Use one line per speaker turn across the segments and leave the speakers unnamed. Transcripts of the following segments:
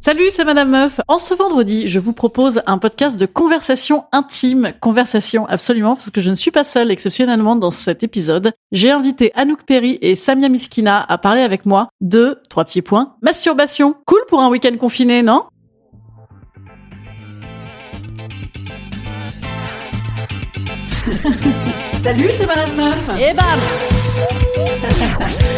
Salut, c'est Madame Meuf. En ce vendredi, je vous propose un podcast de conversation intime, conversation absolument, parce que je ne suis pas seule exceptionnellement dans cet épisode. J'ai invité Anouk Perry et Samia Miskina à parler avec moi de, trois petits points, masturbation. Cool pour un week-end confiné, non? Salut, c'est Madame Meuf. Et bam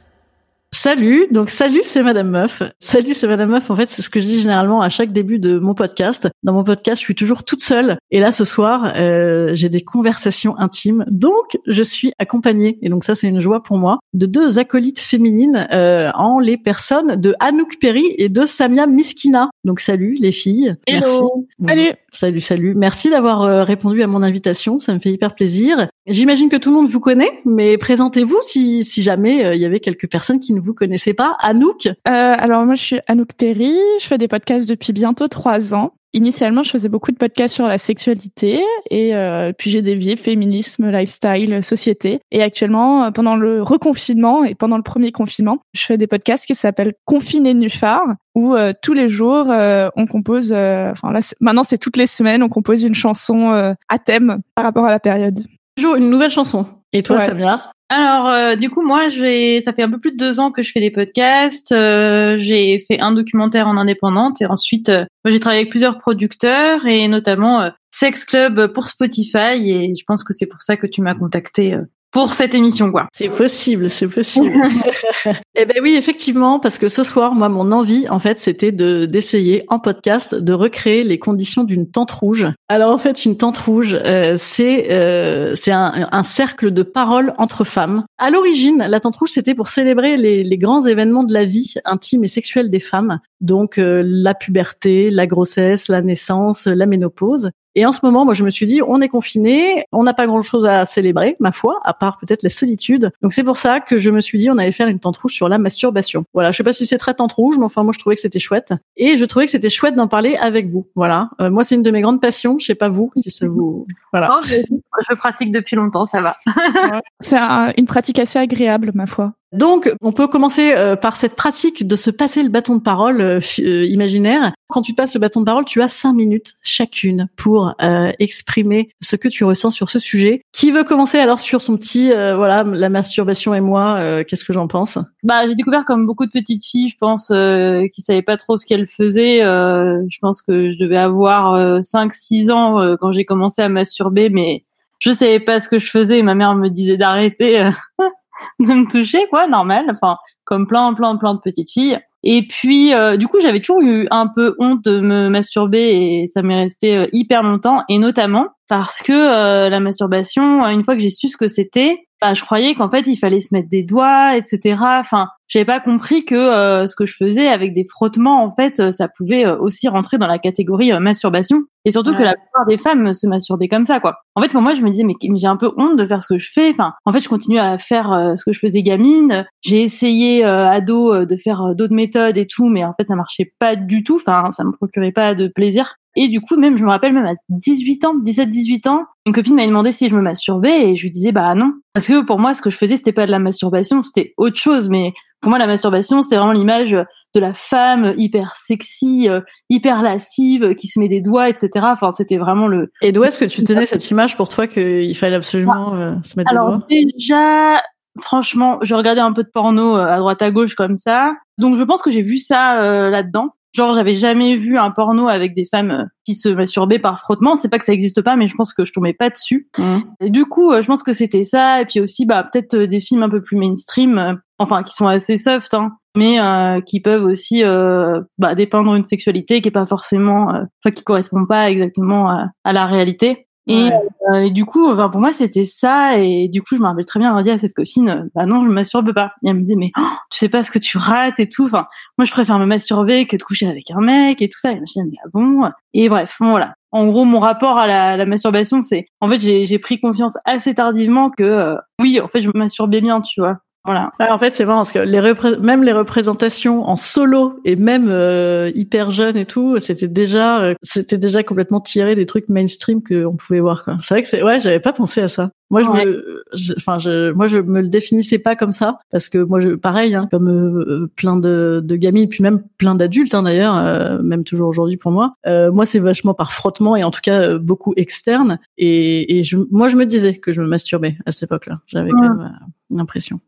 Salut, donc salut, c'est Madame Meuf. Salut, c'est Madame Meuf. En fait, c'est ce que je dis généralement à chaque début de mon podcast. Dans mon podcast, je suis toujours toute seule. Et là, ce soir, euh, j'ai des conversations intimes. Donc, je suis accompagnée, et donc ça, c'est une joie pour moi, de deux acolytes féminines euh, en les personnes de Anouk Perry et de Samia Miskina. Donc, salut les filles.
Hello.
Merci. Salut. Salut, salut. Merci d'avoir euh, répondu à mon invitation. Ça me fait hyper plaisir. J'imagine que tout le monde vous connaît, mais présentez-vous si, si jamais euh, il y avait quelques personnes qui ne vous connaissaient pas. Anouk?
Euh, Alors moi, je suis Anouk Perry. Je fais des podcasts depuis bientôt trois ans. Initialement, je faisais beaucoup de podcasts sur la sexualité et euh, puis j'ai dévié féminisme, lifestyle, société. Et actuellement, euh, pendant le reconfinement et pendant le premier confinement, je fais des podcasts qui s'appellent Confiné Nuphar où euh, tous les jours euh, on compose. euh, Enfin là, maintenant c'est toutes les semaines, on compose une chanson à thème par rapport à la période.
Toujours une nouvelle chanson. Et toi,
Ouais.
Samia?
Alors, euh, du coup, moi, j'ai, ça fait un peu plus de deux ans que je fais des podcasts. Euh, j'ai fait un documentaire en indépendante et ensuite, euh, moi, j'ai travaillé avec plusieurs producteurs et notamment euh, Sex Club pour Spotify. Et je pense que c'est pour ça que tu m'as contacté euh, pour cette émission, quoi.
C'est possible, c'est possible. eh ben oui, effectivement, parce que ce soir, moi, mon envie, en fait, c'était de d'essayer en podcast de recréer les conditions d'une tente rouge. Alors en fait, une tente rouge, euh, c'est euh, c'est un, un cercle de parole entre femmes. À l'origine, la tente rouge, c'était pour célébrer les, les grands événements de la vie intime et sexuelle des femmes, donc euh, la puberté, la grossesse, la naissance, la ménopause. Et en ce moment, moi, je me suis dit, on est confiné, on n'a pas grand-chose à célébrer, ma foi, à part peut-être la solitude. Donc c'est pour ça que je me suis dit, on allait faire une tente rouge sur la masturbation. Voilà, je sais pas si c'est très tente rouge, mais enfin moi, je trouvais que c'était chouette. Et je trouvais que c'était chouette d'en parler avec vous. Voilà, Euh, moi, c'est une de mes grandes passions. Je sais pas vous, si ça vous. Voilà.
Oh, je, pratique depuis longtemps, ça va.
C'est un- une pratique assez agréable, ma foi.
Donc, on peut commencer euh, par cette pratique de se passer le bâton de parole euh, euh, imaginaire. Quand tu passes le bâton de parole, tu as cinq minutes chacune pour euh, exprimer ce que tu ressens sur ce sujet. Qui veut commencer alors sur son petit, euh, voilà, la masturbation et moi, euh, qu'est-ce que j'en pense?
Bah, j'ai découvert comme beaucoup de petites filles, je pense, qui savaient pas trop ce qu'elles faisaient. Je pense que je devais avoir euh, 5-6 ans quand j'ai commencé à masturber, mais je savais pas ce que je faisais. Ma mère me disait d'arrêter de me toucher, quoi, normal. Enfin, comme plein, plein, plein de petites filles. Et puis, euh, du coup, j'avais toujours eu un peu honte de me masturber et ça m'est resté euh, hyper longtemps. Et notamment parce que euh, la masturbation, une fois que j'ai su ce que c'était, bah, je croyais qu'en fait il fallait se mettre des doigts, etc. Enfin, j'avais pas compris que euh, ce que je faisais avec des frottements, en fait, euh, ça pouvait euh, aussi rentrer dans la catégorie euh, masturbation. Et surtout que la plupart des femmes se masturbaient comme ça, quoi. En fait, pour moi, je me disais mais, j'ai un peu honte de faire ce que je fais. Enfin, en fait, je continue à faire euh, ce que je faisais gamine. J'ai essayé euh, ado euh, de faire euh, d'autres méthodes et tout, mais en fait, ça marchait pas du tout. Enfin, ça me procurait pas de plaisir. Et du coup, même, je me rappelle même à 18 ans, 17, 18 ans, une copine m'avait demandé si je me masturbais et je lui disais bah non. Parce que pour moi, ce que je faisais, c'était pas de la masturbation, c'était autre chose. Mais pour moi, la masturbation, c'était vraiment l'image de la femme hyper sexy, euh, hyper lascive, qui se met des doigts, etc. Enfin, c'était vraiment le,
Et d'où est-ce que tu tenais cette image pour toi qu'il fallait absolument euh, se mettre des
Alors
doigts?
déjà, franchement, je regardais un peu de porno euh, à droite à gauche comme ça. Donc je pense que j'ai vu ça euh, là-dedans. Genre j'avais jamais vu un porno avec des femmes euh, qui se masturbaient par frottement. C'est pas que ça existe pas, mais je pense que je tombais pas dessus.
Hum.
Et du coup, euh, je pense que c'était ça. Et puis aussi, bah peut-être euh, des films un peu plus mainstream, euh, enfin qui sont assez soft. Hein. mais qui peuvent aussi bah, dépeindre une sexualité qui est pas forcément, enfin qui correspond pas exactement à la réalité. Euh, et, du coup, enfin, pour moi, c'était ça. Et du coup, je me rappelle très bien avoir dit à cette copine, euh, bah non, je me masturbe pas. Et elle me dit, mais oh, tu sais pas ce que tu rates et tout. Enfin, moi, je préfère me masturber que de coucher avec un mec et tout ça. Et je me dit, mais ah bon? Et bref, voilà. En gros, mon rapport à la, la masturbation, c'est, en fait, j'ai pris conscience assez tardivement que, euh, oui, en fait, je me masturbais bien, tu vois. Voilà.
en fait, c'est marrant parce que les même les représentations en solo et même euh, hyper jeune et tout, c'était déjà euh, c'était déjà complètement tiré des trucs mainstream que on pouvait voir. C'est vrai que c'est ouais, j'avais pas pensé à ça. Moi, je me, enfin, je, moi, je me le définissais pas comme ça parce que moi, je, pareil, hein, comme euh, plein de, de gamines, puis même plein d'adultes hein, d'ailleurs, même toujours aujourd'hui pour moi. moi, c'est vachement par frottement et en tout cas beaucoup externe. Et, et je, moi, je me disais que je me masturbais à cette époque-là. J'avais quand même l'impression.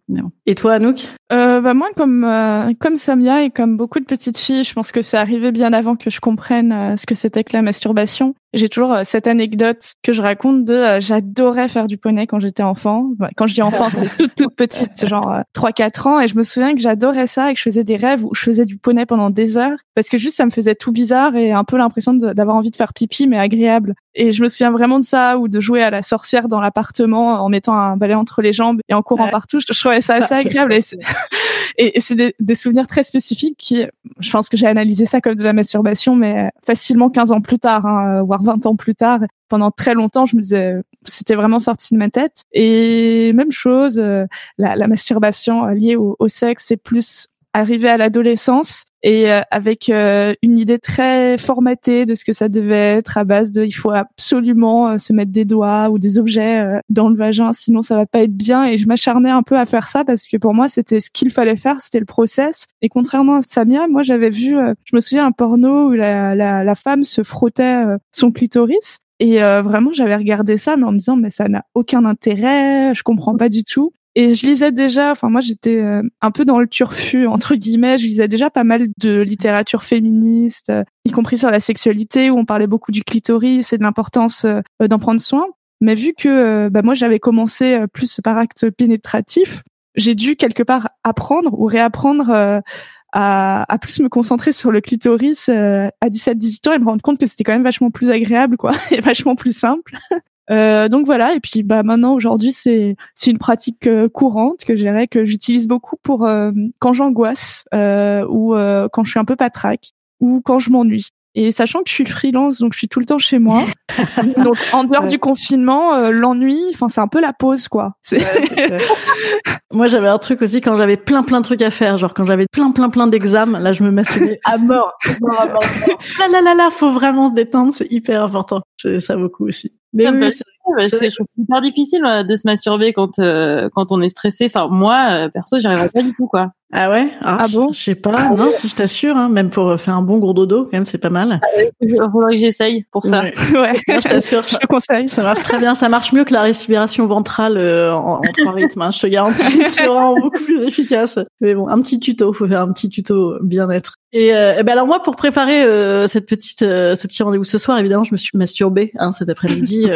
Et toi, Anouk
euh, bah moi, comme euh, comme Samia et comme beaucoup de petites filles, je pense que c'est arrivé bien avant que je comprenne euh, ce que c'était que la masturbation. J'ai toujours euh, cette anecdote que je raconte de euh, j'adorais faire du poney quand j'étais enfant. quand je dis enfant, c'est toute toute petite, genre 3-4 euh, ans et je me souviens que j'adorais ça et que je faisais des rêves où je faisais du poney pendant des heures parce que juste ça me faisait tout bizarre et un peu l'impression d'avoir envie de faire pipi mais agréable. Et je me souviens vraiment de ça ou de jouer à la sorcière dans l'appartement en mettant un balai entre les jambes et en courant partout. Je, trouvais ça assez agréable et c'est des, des souvenirs très spécifiques qui, je pense que j'ai analysé ça comme de la masturbation mais facilement 15 ans plus tard, hein, voire 20 ans plus tard, pendant très longtemps, je me disais, c'était vraiment sorti de ma tête. Et même chose, euh, la, la, masturbation liée au, au sexe, c'est plus arrivé à l'adolescence et euh, avec euh, une idée très formatée de ce que ça devait être à base de il faut absolument se mettre des doigts ou des objets dans le vagin sinon ça va pas être bien. Et je m'acharnais un peu à faire ça parce que pour moi c'était ce qu'il fallait faire c'était le process. Et contrairement à Samia moi j'avais vu je me souviens un porno où la, la, la femme se frottait son clitoris. Et vraiment, j'avais regardé ça, mais en me disant, mais ça n'a aucun intérêt, je comprends pas du tout. Et je lisais déjà, enfin moi j'étais euh, un peu dans le turfu entre guillemets, je lisais déjà pas mal de littérature féministe, euh, y compris sur la sexualité où on parlait beaucoup du clitoris et de l'importance euh, d'en prendre soin. Mais vu que bah, moi j'avais commencé plus par acte pénétratif, j'ai dû quelque part apprendre ou réapprendre à, à, plus me concentrer sur le clitoris à 17-18 ans et me rendre compte que c'était quand même vachement plus agréable quoi et vachement plus simple euh, donc voilà, et puis bah maintenant aujourd'hui c'est c'est une pratique euh, courante que je que j'utilise beaucoup pour euh, quand j'angoisse euh, ou quand je suis un peu patraque ou quand je m'ennuie. Et sachant que je suis freelance, donc je suis tout le temps chez moi. donc en dehors du confinement, euh, l'ennui, enfin c'est un peu la pause quoi.
moi j'avais un truc aussi quand j'avais plein plein de trucs à faire, genre quand j'avais plein plein plein d'examens, là je me masturbais à mort. à mort, là là là là, faut vraiment se détendre, c'est hyper important. Je ça beaucoup aussi.
Mais oui, parce que je trouve hyper difficile euh, de se masturber quand euh, quand on est stressé. Enfin moi perso, j'y arriverais pas du tout quoi.
Ah ouais? Ah, ah, bon? Je sais pas. Ah non, si je t'assure, hein, même pour faire un bon gros dodo, quand même, c'est pas mal.
Il faudrait que j'essaye pour ça.
Ouais, je t'assure, je te conseille. Ça marche très bien. Ça marche mieux que la respiration ventrale euh, en, trois rythmes. Hein, je te garantis, c'est vraiment beaucoup plus efficace. Mais bon, un petit tuto. Faut faire un petit tuto bien-être. Et, euh, ben alors moi, pour préparer euh, cette petite, euh, ce petit rendez-vous ce soir, évidemment, je me suis masturbée hein, cet après-midi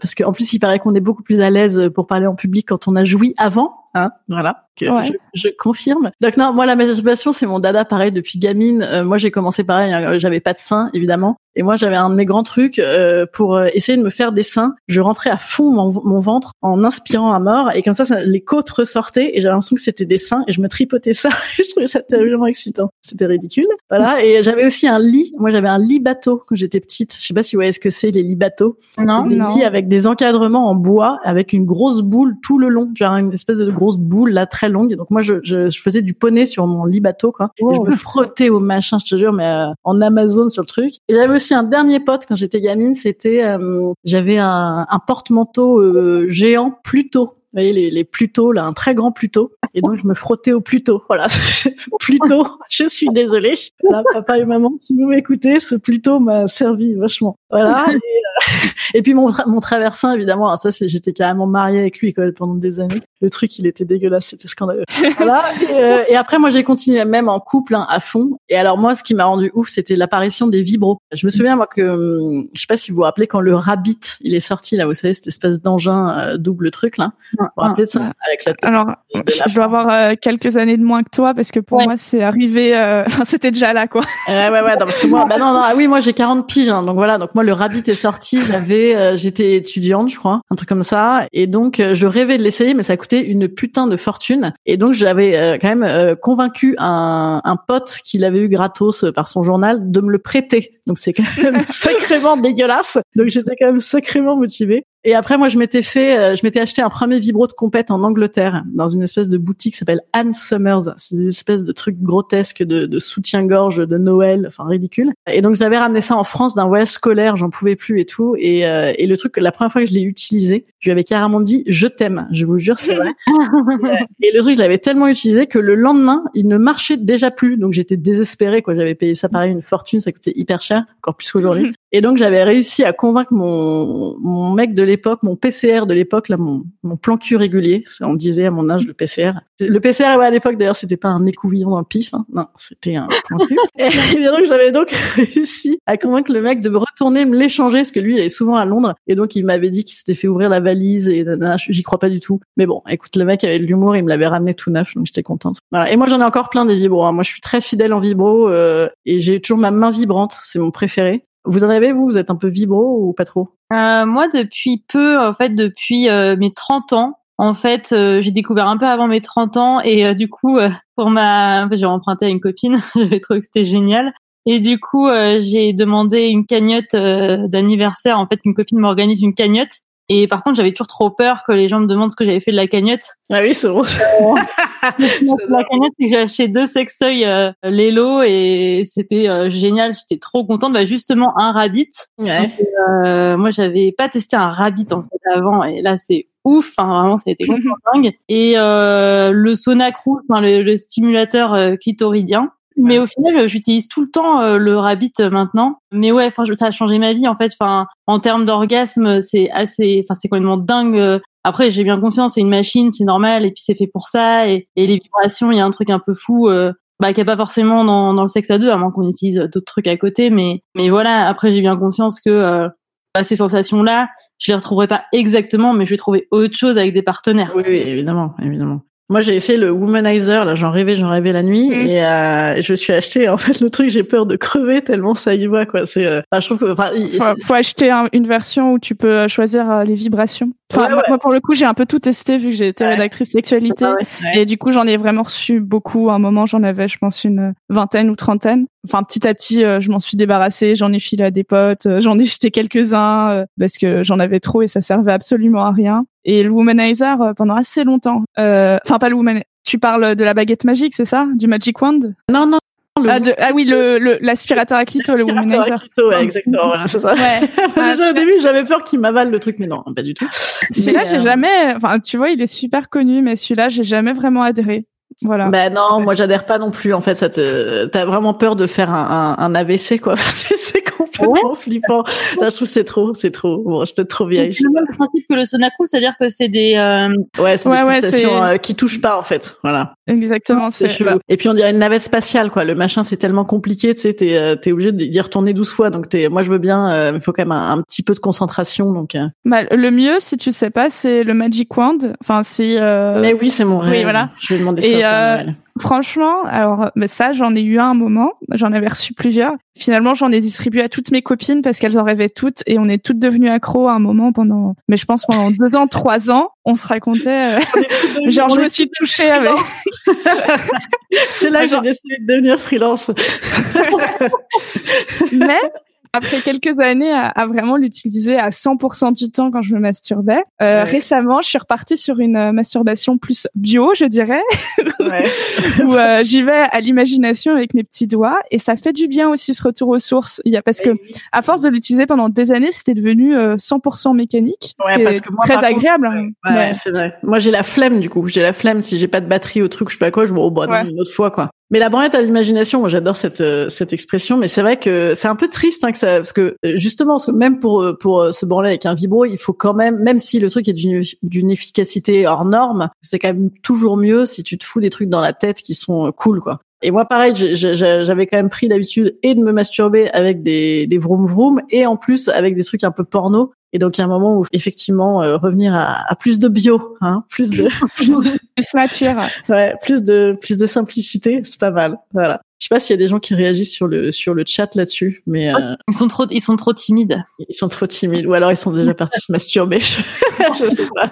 parce qu'en plus, il paraît qu'on est beaucoup plus à l'aise pour parler en public quand on a joui avant. Hein, voilà, que je, je, confirme. Donc non, moi la masturbation c'est mon dada pareil depuis gamine. moi j'ai commencé pareil, hein, j'avais pas de sein évidemment, et moi, j'avais un de mes grands trucs euh, pour euh, essayer de me faire des seins. Je rentrais à fond mon, ventre en inspirant à mort, et comme ça, ça les côtes ressortaient, et j'avais l'impression que c'était des seins, et je me tripotais ça. je trouvais ça terriblement excitant. C'était ridicule. Voilà. Et j'avais aussi un lit. Moi, j'avais un lit bateau quand j'étais petite. Je sais pas si vous voyez ce que c'est les lits bateaux.
Non.
Des lits avec des encadrements en bois, avec une grosse boule tout le long. Genre une espèce de grosse boule là très longue. Et donc moi, je, je, je, faisais du poney sur mon lit bateau, quoi. Et je me frottais au machin, je te jure, mais euh, en Amazon sur le truc. Et j'avais aussi un dernier pote quand j'étais gamine, c'était euh, j'avais un, un porte-manteau euh, géant Pluto. Vous voyez les, les Pluto, là, un très grand Pluto. Et donc je me frottais au Pluto. Voilà, Pluto. Je suis désolée. Là, papa et maman, si vous m'écoutez, ce Pluto m'a servi vachement. Voilà. Puis mon, mon traversin, évidemment, ça, c'est, j'étais carrément mariée avec lui quoi, pendant des années. Le truc, il était dégueulasse, c'était scandaleux. voilà. Et, euh, et, après, moi, j'ai continué même en couple hein, à fond. Et alors moi, ce qui m'a rendu ouf, c'était l'apparition des vibros. Je me souviens moi que, hum, je sais pas si vous vous rappelez quand le Rabbit, il est sorti là, vous savez, cette espèce d'engin euh, double truc là. Vous vous rappelez de ça avec la
Alors, je dois avoir euh, quelques années de moins que toi parce que pour moi, c'est arrivé, c'était déjà là quoi.
ouais ouais ouais. Non, parce que moi, bah non non, ah oui, moi j'ai 40 piges, hein, donc voilà. Donc moi, le Rabbit est sorti, j'avais, j'étais étudiante, je crois, un truc comme ça, et donc je rêvais de l'essayer, mais ça coûtait une putain de fortune. Et donc j'avais euh, quand même euh, convaincu un, un pote qui l'avait eu gratos par son journal de me le prêter. Donc c'est quand même sacrément dégueulasse. Donc j'étais quand même sacrément motivée. Et après, moi, je m'étais fait, euh, je m'étais acheté un premier vibro de compète en Angleterre, dans une espèce de boutique qui s'appelle Anne Summers. C'est des espèces de trucs grotesques de, de soutien-gorge de Noël, enfin ridicule. Et donc, j'avais ramené ça en France d'un voyage scolaire, j'en pouvais plus et tout. Et, euh, et le truc, la première fois que je l'ai utilisé, je lui avais carrément dit "Je t'aime". Je vous jure, c'est vrai. et le truc, je l'avais tellement utilisé que le lendemain, il ne marchait déjà plus. Donc, j'étais désespérée. Quoi, j'avais payé ça pareil une fortune, ça coûtait hyper cher, encore plus qu'aujourd'hui. Et donc, j'avais réussi à convaincre mon, mon mec de l'époque, mon PCR de l'époque, là, mon, mon plan cul régulier, on disait à mon âge le PCR. Le PCR, ouais, à l'époque, d'ailleurs, c'était pas un écouvillon dans le pif, hein. non, c'était un plan cul. et bien donc, j'avais donc réussi à convaincre le mec de me retourner, me l'échanger, parce que lui, il est souvent à Londres, et donc il m'avait dit qu'il s'était fait ouvrir la et j'y crois pas du tout. Mais bon, écoute, le mec avait de l'humour, il me l'avait ramené tout neuf, donc j'étais contente. Voilà. Et moi, j'en ai encore plein des vibros. Hein. Moi, je suis très fidèle en vibro, euh, et j'ai toujours ma main vibrante, c'est mon préféré. Vous en avez, vous? Vous êtes un peu vibro ou pas trop?
Euh, Moi, depuis peu, en fait, depuis euh, mes 30 ans, en fait, j'ai découvert un peu avant mes 30 ans et du coup, pour ma, j'ai emprunté à une copine, j'avais trouvé que c'était génial. Et du coup, j'ai demandé une cagnotte d'anniversaire. En fait, une copine m'organise une cagnotte et par contre, j'avais toujours trop peur que les gens me demandent ce que j'avais fait de la cagnotte.
Ah oui, c'est bon.
Euh, la cagnotte, c'est que j'ai acheté deux sextoys euh, Lelo et c'était euh, génial. J'étais trop contente. Bah, justement, un rabbit.
Ouais.
Euh, moi, j'avais pas testé un rabbit en fait avant et là, c'est ouf. Enfin, vraiment, ça a été complètement dingue. Et euh, le Sonacrou, enfin, le, le stimulateur clitoridien. Mais au final, j'utilise tout le temps euh, le Rabbit euh, maintenant. Mais ouais, enfin, ça a changé ma vie en fait. Enfin, en termes d'orgasme, c'est assez, enfin, c'est complètement dingue. Euh. Après, j'ai bien conscience, c'est une machine, c'est normal, et puis c'est fait pour ça. Et, et les vibrations, il y a un truc un peu fou, euh, bah, qu'il n'y a pas forcément dans, dans le sexe à deux, à moins qu'on utilise d'autres trucs à côté. Mais, mais voilà. Après, j'ai bien conscience que bah, ces sensations-là, je les retrouverai pas exactement, mais je vais trouver autre chose avec des partenaires.
Oui, oui évidemment, évidemment. Moi, j'ai essayé le womanizer, là, j'en rêvais, j'en rêvais la nuit, mm. et euh, je suis acheté, en fait, le truc, j'ai peur de crever tellement ça y va, quoi. C'est, euh, je trouve que, enfin,
faut, faut, acheter une version où tu peux euh, choisir euh, les vibrations. Enfin, moi, pour le coup, j'ai un peu tout testé vu que j'ai été rédactrice sexualité, et du coup, j'en ai vraiment reçu beaucoup. À un moment, j'en avais, je pense, une vingtaine ou trentaine. Enfin, petit à petit, je m'en suis débarrassée, j'en ai filé à des potes, j'en ai jeté quelques-uns parce que j'en avais trop et ça servait absolument à rien et le womanizer euh, pendant assez longtemps. Euh, enfin, pas le womanizer. Tu parles de la baguette magique, c'est ça? Du magic wand?
Non, non.
Ah, ah, oui, le l'aspirateur à clito, le womanizer. À
clito, ouais, exactement, voilà, c'est ça. Ouais. Déjà au début, j'avais peur qu'il m'avale le truc, mais non, pas du tout.
Celui-là, j'ai euh, jamais. Enfin, tu vois, il est super connu, mais celui-là, j'ai jamais vraiment adhéré. Voilà.
Ben non, moi j'adhère pas non plus. En fait, ça te, t'as vraiment peur de faire un, un, un AVC quoi. c'est complètement flippant. je trouve c'est trop, c'est trop. Bon, je te trop vieille.
C'est le même principe que le Sonacrou, c'est-à-dire que c'est des. Euh...
Ouais, c'est des pulsations euh, qui touchent pas en fait. Voilà.
Exactement. C'est
chelou. Et puis on dirait une navette spatiale quoi. Le machin c'est tellement compliqué, tu sais, t'es euh, t'es obligé d'y retourner 12 fois. Donc t'es, moi je veux bien, euh, il faut quand même un, petit peu de concentration. Donc.
Bah, le mieux, si tu sais pas, c'est le Magic Wand. Enfin, si.
Mais oui, c'est mon rêve. Oui, voilà. Je vais demander ça.
Euh, franchement, alors ça, j'en ai eu un, moment. J'en avais reçu plusieurs. Finalement, j'en ai distribué à toutes mes copines parce qu'elles en rêvaient toutes et on est toutes devenues accros à un moment pendant, mais je pense pendant deux ans, trois ans, on se racontait. Euh, genre, je me suis touchée avec.
C'est là que j'ai décidé de devenir freelance.
mais après quelques années à, vraiment l'utiliser à 100% du temps quand je me masturbais. Euh, Récemment, je suis repartie sur une euh, masturbation plus bio, je dirais, ouais. où euh, j'y vais à l'imagination avec mes petits doigts et ça fait du bien aussi ce retour aux sources. Il y a parce que à force de l'utiliser pendant des années, c'était devenu 100% euh, mécanique, ce ouais, parce que moi, très agréable. Hein.
ouais, c'est vrai. Moi, j'ai la flemme du coup. J'ai la flemme si j'ai pas de batterie au truc, je sais pas quoi, je me oh, bah, une autre fois quoi. Mais la branlette à l'imagination, moi j'adore cette euh, cette expression, mais c'est vrai que c'est un peu triste hein, que ça, parce que euh, justement, parce que même pour euh, pour se branler avec un vibro, il faut quand même, même si le truc est d'une d'une efficacité hors norme, c'est quand même toujours mieux si tu te fous des trucs dans la tête qui sont cool, quoi. Et moi, pareil, j'avais quand même pris l'habitude et de me masturber avec des, des vroom vroom et en plus avec des trucs un peu porno. Et donc, il y a un moment où, effectivement, euh, revenir à, à, plus de bio, hein, plus de...
plus nature.
Ouais, plus de, plus de simplicité, c'est pas mal. Voilà. Je sais pas s'il y a des gens qui réagissent sur le sur le chat là-dessus, mais
euh... ils sont trop ils sont trop timides.
Ils sont trop timides, ou alors ils sont déjà partis se masturber. je sais pas.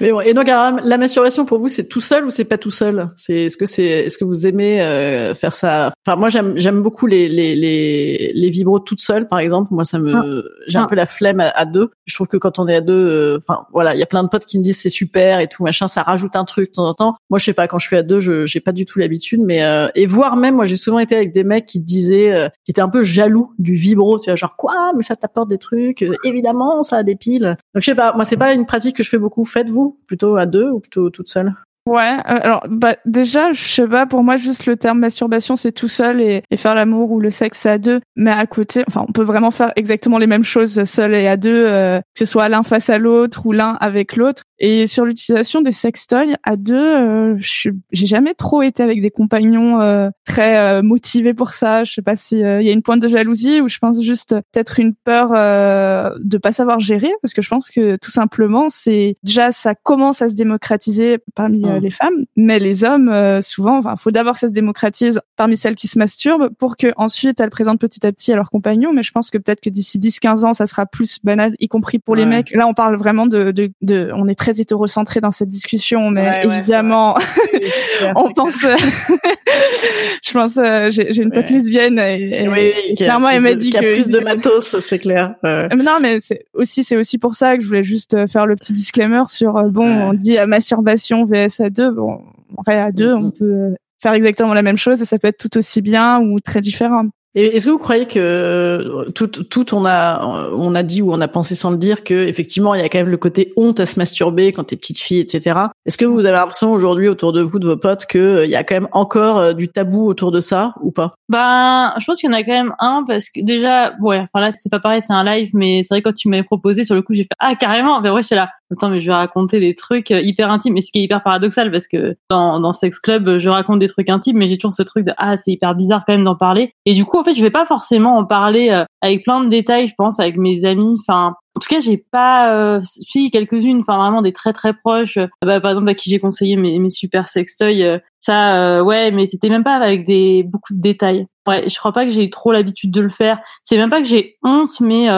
Mais bon, et donc la masturbation pour vous, c'est tout seul ou c'est pas tout seul? C'est est-ce que c'est est-ce que vous aimez euh, faire ça? Enfin, moi j'aime j'aime beaucoup les les les les vibros toutes seules, par exemple. Moi, ça me ah. j'ai un ah. peu la flemme à, deux. Je trouve que quand on est à deux, euh, enfin voilà, il y a plein de potes qui me disent c'est super et tout machin, ça rajoute un truc de temps en temps. Moi, je sais pas quand je suis à deux, je j'ai pas du tout l'habitude, mais euh, et voire même moi j'ai souvent été avec des mecs qui disaient, euh, qui étaient un peu jaloux du vibro, tu vois, genre quoi, mais ça t'apporte des trucs, évidemment, ça a des piles. Donc je sais pas, moi c'est pas une pratique que je fais beaucoup. Faites-vous? Plutôt à deux ou plutôt toute seule
Ouais, euh, alors bah déjà, je sais pas, pour moi juste le terme masturbation c'est tout seul et, faire l'amour ou le sexe à deux, mais à côté, enfin on peut vraiment faire exactement les mêmes choses seul et à deux, euh, que ce soit l'un face à l'autre ou l'un avec l'autre. Et sur l'utilisation des sextoys à deux, euh, j'ai jamais trop été avec des compagnons euh, très motivés pour ça. Je sais pas si il y a une pointe de jalousie ou je pense juste peut-être une peur de pas savoir gérer, parce que je pense que tout simplement c'est déjà ça commence à se démocratiser parmi euh, les femmes, mais les hommes, euh, souvent, enfin, faut d'abord que ça se démocratise parmi celles qui se masturbent pour que ensuite elles présentent petit à petit à leurs compagnons. Mais je pense que peut-être que d'ici 10-15 ans, ça sera plus banal, y compris pour les mecs. Là, on parle vraiment de, de, de, on est très hétérocentré dans cette discussion, mais évidemment, on pense, je pense, euh, j'ai une pote lesbienne et,
et clairement, elle m'a dit qu'il y a plus de matos, c'est clair.
Non, mais c'est aussi, c'est aussi pour ça que je voulais juste faire le petit disclaimer sur, bon, on dit masturbation vs à deux, bon, vrai à deux, on mm-hmm. peut euh, faire exactement la même chose et ça peut être tout aussi bien ou très différent.
Est-ce que vous croyez que euh, tout, tout on a on a dit ou on a pensé sans le dire que effectivement il y a quand même le côté honte à se masturber quand t'es petite fille etc. Est-ce que vous avez l'impression aujourd'hui autour de vous de vos potes que euh, il y a quand même encore du tabou autour de ça ou pas?
Ben je pense qu'il y en a quand même un parce que déjà ouais enfin là c'est pas pareil c'est un live mais c'est vrai quand tu m'avais proposé sur le coup j'ai fait ah carrément mais ouais j'étais là attends mais je vais raconter des trucs euh, hyper intimes et ce qui est hyper paradoxal parce que dans dans sex club je raconte des trucs intimes mais j'ai toujours ce truc de ah c'est hyper bizarre quand même d'en parler et du coup en fait je vais pas forcément en parler euh, avec plein de détails je pense avec mes amis enfin en tout cas, j'ai pas, euh, si quelques-unes, enfin vraiment des très très proches. Euh, bah, par exemple, à qui j'ai conseillé mes, mes super sextoys, ça, ouais, mais c'était même pas avec des beaucoup de détails. Ouais, je crois pas que j'ai trop l'habitude de le faire. C'est même pas que j'ai honte, mais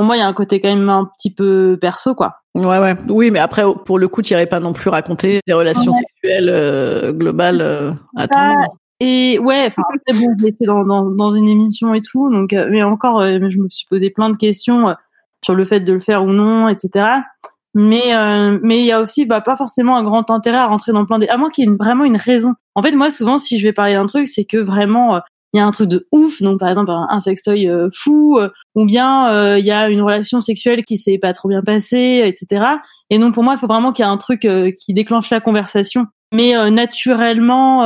pour moi, il y a un côté quand même un petit peu perso, quoi.
Ouais, ouais. Oui, mais après, pour le coup, tu n'irais pas non plus raconter des relations sexuelles euh, globales euh, à tout le monde.
Et ouais, enfin, bon, je dans, dans, dans, une émission et tout, donc, euh, mais encore, je me suis posé plein de questions sur le fait de le faire ou non, etc. Mais mais il y a aussi bah, pas forcément un grand intérêt à rentrer dans plein des à moins qu'il y ait vraiment une raison. En fait, moi souvent si je vais parler d'un truc, c'est que vraiment il y a un truc de ouf, donc par exemple un, sextoy euh, fou, euh, ou bien euh, il y a une relation sexuelle qui s'est pas trop bien passée, etc. Et donc pour moi, il faut vraiment qu'il y ait un truc qui déclenche la conversation. Mais naturellement,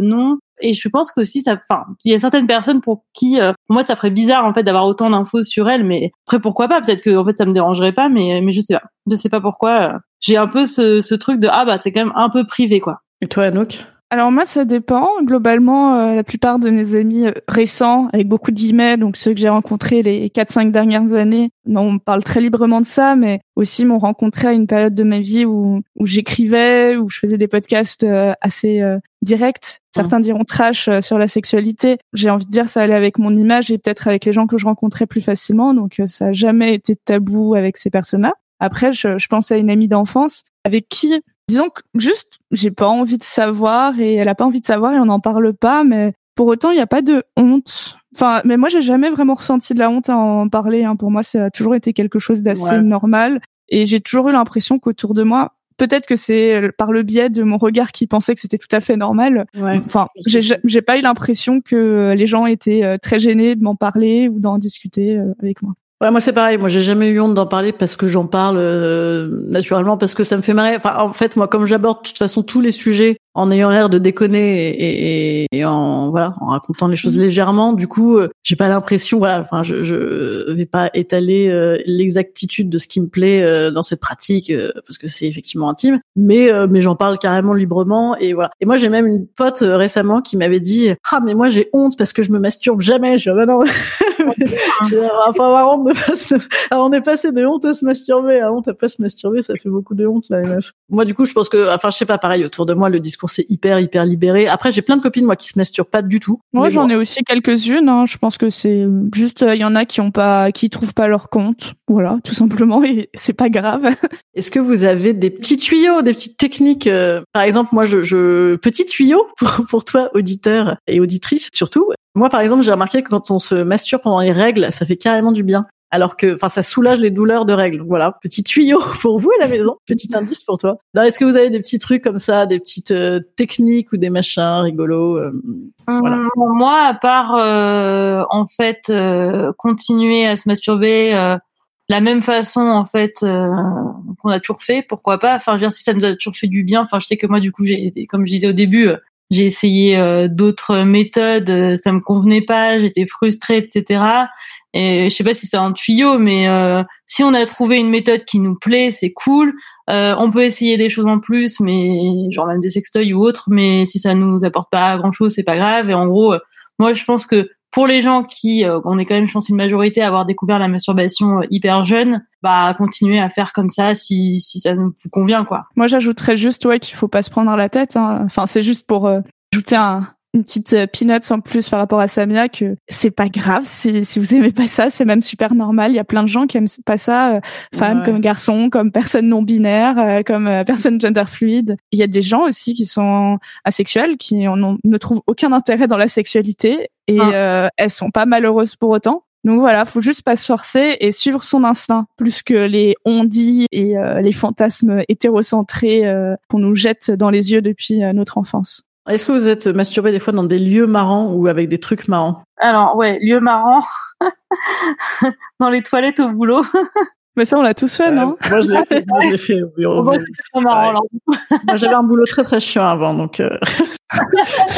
non. Et je pense qu'aussi, ça, enfin, il y a certaines personnes pour qui, pour moi, ça ferait bizarre en fait d'avoir autant d'infos sur elles. Mais après, pourquoi pas? Peut-être que en fait, ça me dérangerait pas, mais mais je sais pas. Je sais pas pourquoi. J'ai un peu ce, ce truc de ah bah c'est quand même un peu privé quoi.
Et toi, Anouk?
Alors moi, ça dépend. Globalement, euh, la plupart de mes amis euh, récents, avec beaucoup de guillemets, donc ceux que j'ai rencontrés les 4-5 dernières années, non, on parle très librement de ça, mais aussi m'ont rencontré à une période de ma vie où, où j'écrivais, où je faisais des podcasts euh, assez directs. Certains mmh. diront trash sur la sexualité. J'ai envie de dire ça allait avec mon image et peut-être avec les gens que je rencontrais plus facilement. Donc ça n'a jamais été tabou avec ces personnes-là. Après, je, je pense à une amie d'enfance avec qui disons que juste, j'ai pas envie de savoir et elle a pas envie de savoir et on n'en parle pas, mais pour autant, il n'y a pas de honte. Enfin, mais moi, j'ai jamais vraiment ressenti de la honte à en parler. Hein. Pour moi, ça a toujours été quelque chose d'assez normal. Et j'ai toujours eu l'impression qu'autour de moi, peut-être que c'est par le biais de mon regard qui pensait que c'était tout à fait normal. Enfin, j'ai pas eu l'impression que les gens étaient euh, très gênés de m'en parler ou d'en discuter euh, avec moi.
Ouais, moi c'est pareil. Moi j'ai jamais eu honte d'en parler parce que j'en parle euh, naturellement parce que ça me fait marrer. Enfin, en fait, moi comme j'aborde de toute façon tous les sujets en ayant l'air de déconner et, et, en voilà en racontant les choses mmh. légèrement. Du coup, euh, j'ai pas l'impression, voilà, enfin, je, je vais pas étaler euh, l'exactitude de ce qui me plaît euh, dans cette pratique parce que c'est effectivement intime, mais mais j'en parle carrément librement et voilà. Et moi, j'ai même une pote récemment qui m'avait dit ah mais moi j'ai honte parce que je me masturbe jamais. Je ah, bah non. enfin, avoir honte de pas Alors, on est passé de honte à se masturber à honte à pas se masturber, ça fait beaucoup de honte, là, meuf. Moi, du coup, je pense que, enfin, je sais pas, pareil, autour de moi, le discours, c'est hyper, hyper libéré. Après, j'ai plein de copines, moi, qui se masturbent pas du tout.
Moi, j'en ai aussi quelques-unes, hein. Je pense que c'est juste, il y en a qui ont pas, qui trouvent pas leur compte. Voilà, tout simplement, et c'est pas grave.
Est-ce que vous avez des petits tuyaux, des petites techniques? Euh, par exemple, moi, je, je, petit tuyau pour, pour toi, auditeur et auditrice, surtout. Moi, par exemple, j'ai remarqué que quand on se masturbe pendant les règles, ça fait carrément du bien. Alors que, enfin, ça soulage les douleurs de règles. Voilà, petit tuyau pour vous à la maison, petit indice pour toi. Est-ce que vous avez des petits trucs comme ça, des petites euh, techniques ou des machins rigolos euh,
hum, Moi, à part euh, en fait continuer à se masturber la même façon en fait qu'on a toujours fait, pourquoi pas Enfin, je veux dire, si ça nous a toujours fait du bien. Enfin, je sais que moi, du coup, j'ai, comme je disais au début, j'ai essayé euh, d'autres méthodes, euh, ça me convenait pas, j'étais frustrée, etc. Et je sais pas si c'est un tuyau, mais euh, si on a trouvé une méthode qui nous plaît, c'est cool. on peut essayer des choses en plus, mais genre même des sextoys ou autres. Mais si ça nous apporte pas grand chose, c'est pas grave. Et en gros, moi je pense que pour les gens qui, euh, on est quand même, je pense, une majorité à avoir découvert la masturbation euh, hyper jeune, bah continuer à faire comme ça si si ça vous convient quoi.
Moi, j'ajouterais juste ouais qu'il faut pas se prendre la tête. Hein. Enfin, c'est juste pour euh, ajouter un, une petite euh, peanuts en plus par rapport à Samia que c'est pas grave si, si vous aimez pas ça, c'est même super normal. Il y a plein de gens qui aiment pas ça, euh, femmes comme garçons, comme personnes non binaires, euh, comme personnes gender fluide. Il y a des gens aussi qui sont asexuels, qui en ne trouvent aucun intérêt dans la sexualité et ah. elles sont pas malheureuses pour autant. Donc voilà, faut juste pas se forcer et suivre son instinct plus que les on-dit et les fantasmes hétérocentrés qu'on nous jette dans les yeux depuis notre enfance.
Est-ce que vous êtes masturbé des fois dans des lieux marrants ou avec des trucs marrants?
Alors ouais, lieux marrants, dans les toilettes au boulot.
Mais ça, on l'a tous fait, non?
Moi, je l'ai fait, moi, je l'ai fait au bureau. moi, j'avais un boulot très très chiant avant, donc euh...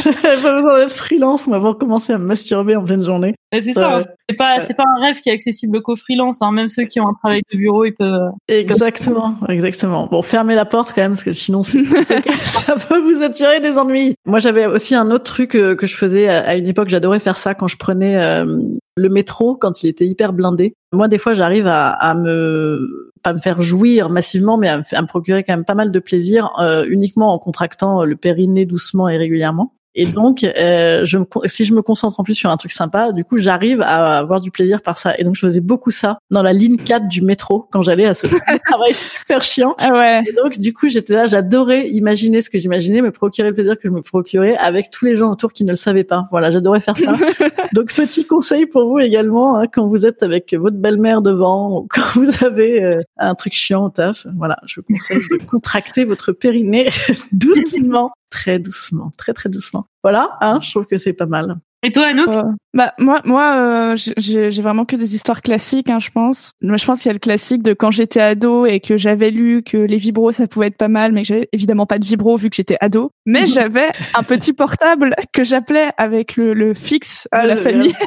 j'avais pas besoin d'être freelance, moi, avant commencer à me masturber en pleine journée.
C'est ça, c'est pas, c'est pas un rêve qui est accessible qu'aux freelance, hein. même ceux qui ont un travail de bureau, ils peuvent...
Exactement, exactement. Bon, fermez la porte quand même, parce que sinon, ça peut vous attirer des ennuis. Moi, j'avais aussi un autre truc euh, que je faisais à une époque, j'adorais faire ça quand je prenais euh, le métro quand il était hyper blindé. Moi, des fois, j'arrive à, à, me pas me faire jouir massivement, mais à me, procurer quand même pas mal de plaisir euh, uniquement en contractant le périnée doucement et régulièrement. Et donc, euh, je me, si je me concentre en plus sur un truc sympa, du coup, j'arrive à avoir du plaisir par ça. Et donc, je faisais beaucoup ça dans la ligne 4 du métro quand j'allais à ce travail super chiant.
Ah ouais.
Et donc, du coup, j'étais là, j'adorais imaginer ce que j'imaginais, me procurer le plaisir que je me procurais avec tous les gens autour qui ne le savaient pas. Voilà, j'adorais faire ça. donc, petit conseil pour vous également, hein, quand vous êtes avec votre belle-mère devant ou quand vous avez euh, un truc chiant au taf. Voilà, je vous conseille de contracter votre périnée doucement très doucement, très très doucement. Voilà, hein, je trouve que c'est pas mal.
Et toi, Anouk? Euh,
Bah moi, moi, euh, j'ai vraiment que des histoires classiques, hein, je pense. Mais je pense qu'il y a le classique de quand j'étais ado et que j'avais lu que les vibros ça pouvait être pas mal, mais que j'avais évidemment pas de vibro vu que j'étais ado. Mais mhm. j'avais un petit portable que j'appelais avec le, le fixe à la famille.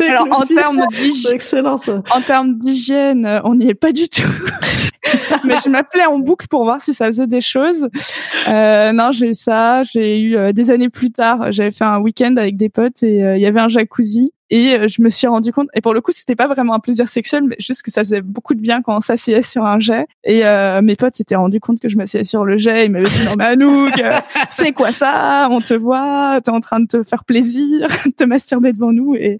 Alors en termes d'hygiène, en termes d'hygiène, on n'y est pas du tout. mais je m'appelais en boucle pour voir si ça faisait des choses. Euh, non, j'ai eu ça. J'ai eu euh, des années plus tard, j'avais fait un week-end avec des potes et euh, il y avait un jacuzzi. Et euh, je me suis rendu compte, et pour le coup, c'était pas vraiment un plaisir sexuel, mais juste que ça faisait beaucoup de bien quand on s'asseyait sur un jet. Et mes potes s'étaient rendu compte que je m'asseyais sur le jet. Ils m'avaient dit non mais Anouk, c'est quoi ça? On te voit, t'es en train de te faire plaisir, de te masturber devant nous. Et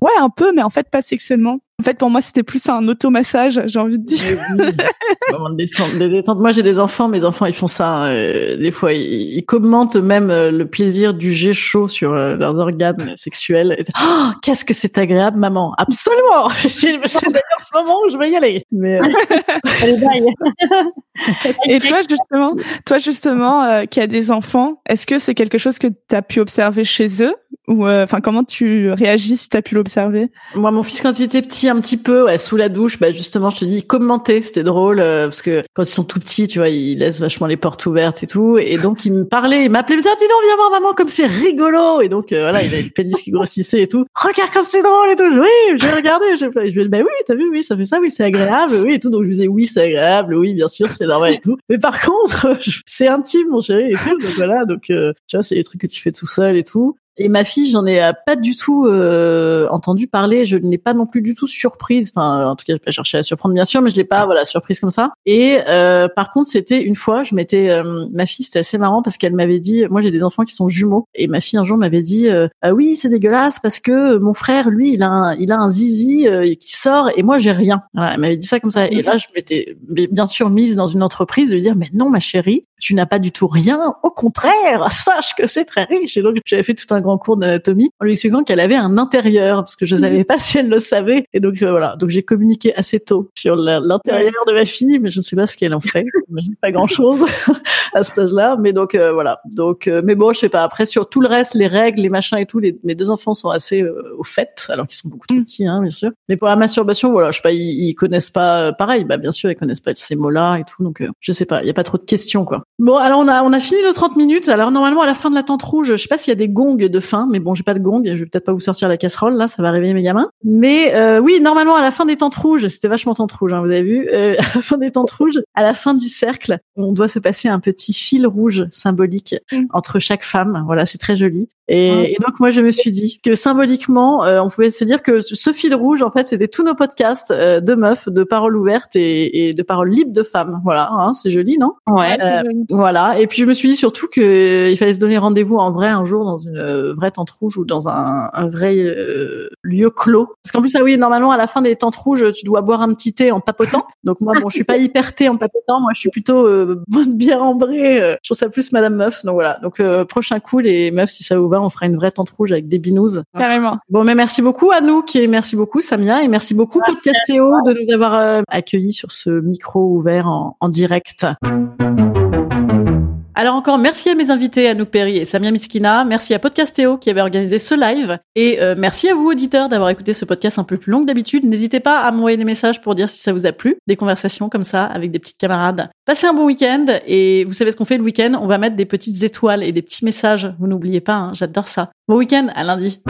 ouais, un peu, mais en fait pas sexuellement. En fait, pour moi, c'était plus un automassage, j'ai envie de dire.
Moi, j'ai des enfants. Mes enfants, ils font ça. Euh, des fois, ils, commentent même euh, le plaisir du jet chaud sur euh, leurs organes sexuels. Oh, qu'est-ce que c'est agréable, maman Absolument. c'est d'ailleurs ce moment où je vais y aller. Mais
et toi, justement, toi justement, qui as des enfants, est-ce que c'est quelque chose que tu as pu observer chez eux? Ou enfin comment tu réagis si tu as pu l'observer?
Moi, mon fils quand il était petit un petit peu ouais, sous la douche. Bah justement, je te dis commenter, c'était drôle euh, parce que quand ils sont tout petits, tu vois, ils laissent vachement les portes ouvertes et tout. Et donc il me parlait, il m'appelait, me disait ah, dis donc viens voir maman comme c'est rigolo. Et donc euh, voilà, il avait le pénis qui grossissait et tout. Regarde comme c'est drôle et tout. Oui, j'ai regardé. Je, lui ai dit bah oui, t'as vu, oui, ça fait ça, oui, c'est agréable, oui et tout. Donc je lui disais oui, c'est agréable, oui, bien sûr, c'est normal et tout. Mais par contre, c'est intime, mon chéri et tout. Donc voilà, donc euh, tu vois, c'est des trucs que tu fais tout seul et tout. Et ma fille, j'en ai euh, pas du tout euh, entendu parler. Je ne l'ai pas non plus du tout surprise. Enfin, en tout cas, j'ai pas cherché à surprendre bien sûr, mais je l'ai pas voilà surprise comme ça. Et euh, par contre, c'était une fois, je m'étais, euh, ma fille, c'était assez marrant parce qu'elle m'avait dit, moi j'ai des enfants qui sont jumeaux, et ma fille un jour m'avait dit, ah oui, c'est dégueulasse parce que mon frère, lui, il a un, il a un zizi qui sort et moi j'ai rien. Voilà, elle m'avait dit ça comme ça. Et là, je m'étais bien sûr mise dans une entreprise de lui dire, mais non, ma chérie, tu n'as pas du tout rien. Au contraire, sache que c'est très riche. Et donc, j'avais fait tout un grand cours d'anatomie en lui expliquant qu'elle avait un intérieur parce que je savais pas si elle le savait. Et donc, euh, voilà. Donc, j'ai communiqué assez tôt sur l'intérieur de ma fille, mais je ne sais pas ce qu'elle en fait. pas grand chose à cet âge-là. Mais donc, euh, voilà. Donc, euh, mais bon, je sais pas. Après, sur tout le reste, les règles, les machins et tout, les, mes deux enfants sont assez au fait, alors qu'ils sont beaucoup trop petits, hein, bien sûr. Mais pour la masturbation, voilà, je sais pas, ils, ils connaissent pas pareil. Bah, bien sûr, ils connaissent pas ces mots-là et tout. Donc, je sais pas. Il y a pas trop de questions, quoi. Bon, alors on a on a fini nos 30 minutes. Alors normalement à la fin de la tente rouge, je sais pas s'il y a des gongs de fin, mais bon, j'ai pas de gong, je vais peut-être pas vous sortir la casserole là, ça va réveiller mes gamins. Mais euh, oui, normalement à la fin des tentes rouges, c'était vachement tente rouge, hein, vous avez vu, euh, à la fin des tentes rouges, à la fin du cercle, on doit se passer un petit fil rouge symbolique mm. entre chaque femme. Voilà, c'est très joli. Et, et, donc moi je me suis dit que symboliquement, euh, on pouvait se dire que ce fil rouge, en fait, c'était tous nos podcasts euh, de meufs, de paroles ouvertes et, et de paroles libres de femmes. Voilà, hein, c'est joli, non?
Ouais.
Joli. Voilà. Et puis je me suis dit surtout que il fallait se donner rendez-vous en vrai un jour dans une euh, vraie tente rouge ou dans un, un vrai euh, lieu clos. Parce qu'en plus, ah oui, normalement à la fin des tentes rouges, tu dois boire un petit thé en papotant. Donc moi, bon, je suis pas hyper thé en papotant. Moi, je suis plutôt euh, bonne bière ambrée. Euh, je trouve ça plus Madame Meuf. Donc voilà. Donc euh, prochain coup, les meufs, si ça vous va, on fera une vraie tente rouge avec des binous.
Carrément.
Bon, mais merci beaucoup à nous, qui merci beaucoup Samia et merci beaucoup Podcastéo de nous avoir accueillis sur ce micro ouvert en, en direct. Alors encore merci à mes invités Anouk Perry et Samia Miskina, merci à Podcastéo qui avait organisé ce live et euh, merci à vous auditeurs d'avoir écouté ce podcast un peu plus long que d'habitude. N'hésitez pas à m'envoyer des messages pour dire si ça vous a plu, des conversations comme ça avec des petites camarades. Passez un bon week-end et vous savez ce qu'on fait le week-end, on va mettre des petites étoiles et des petits messages. Vous n'oubliez pas, hein, j'adore ça. Bon week-end, à lundi.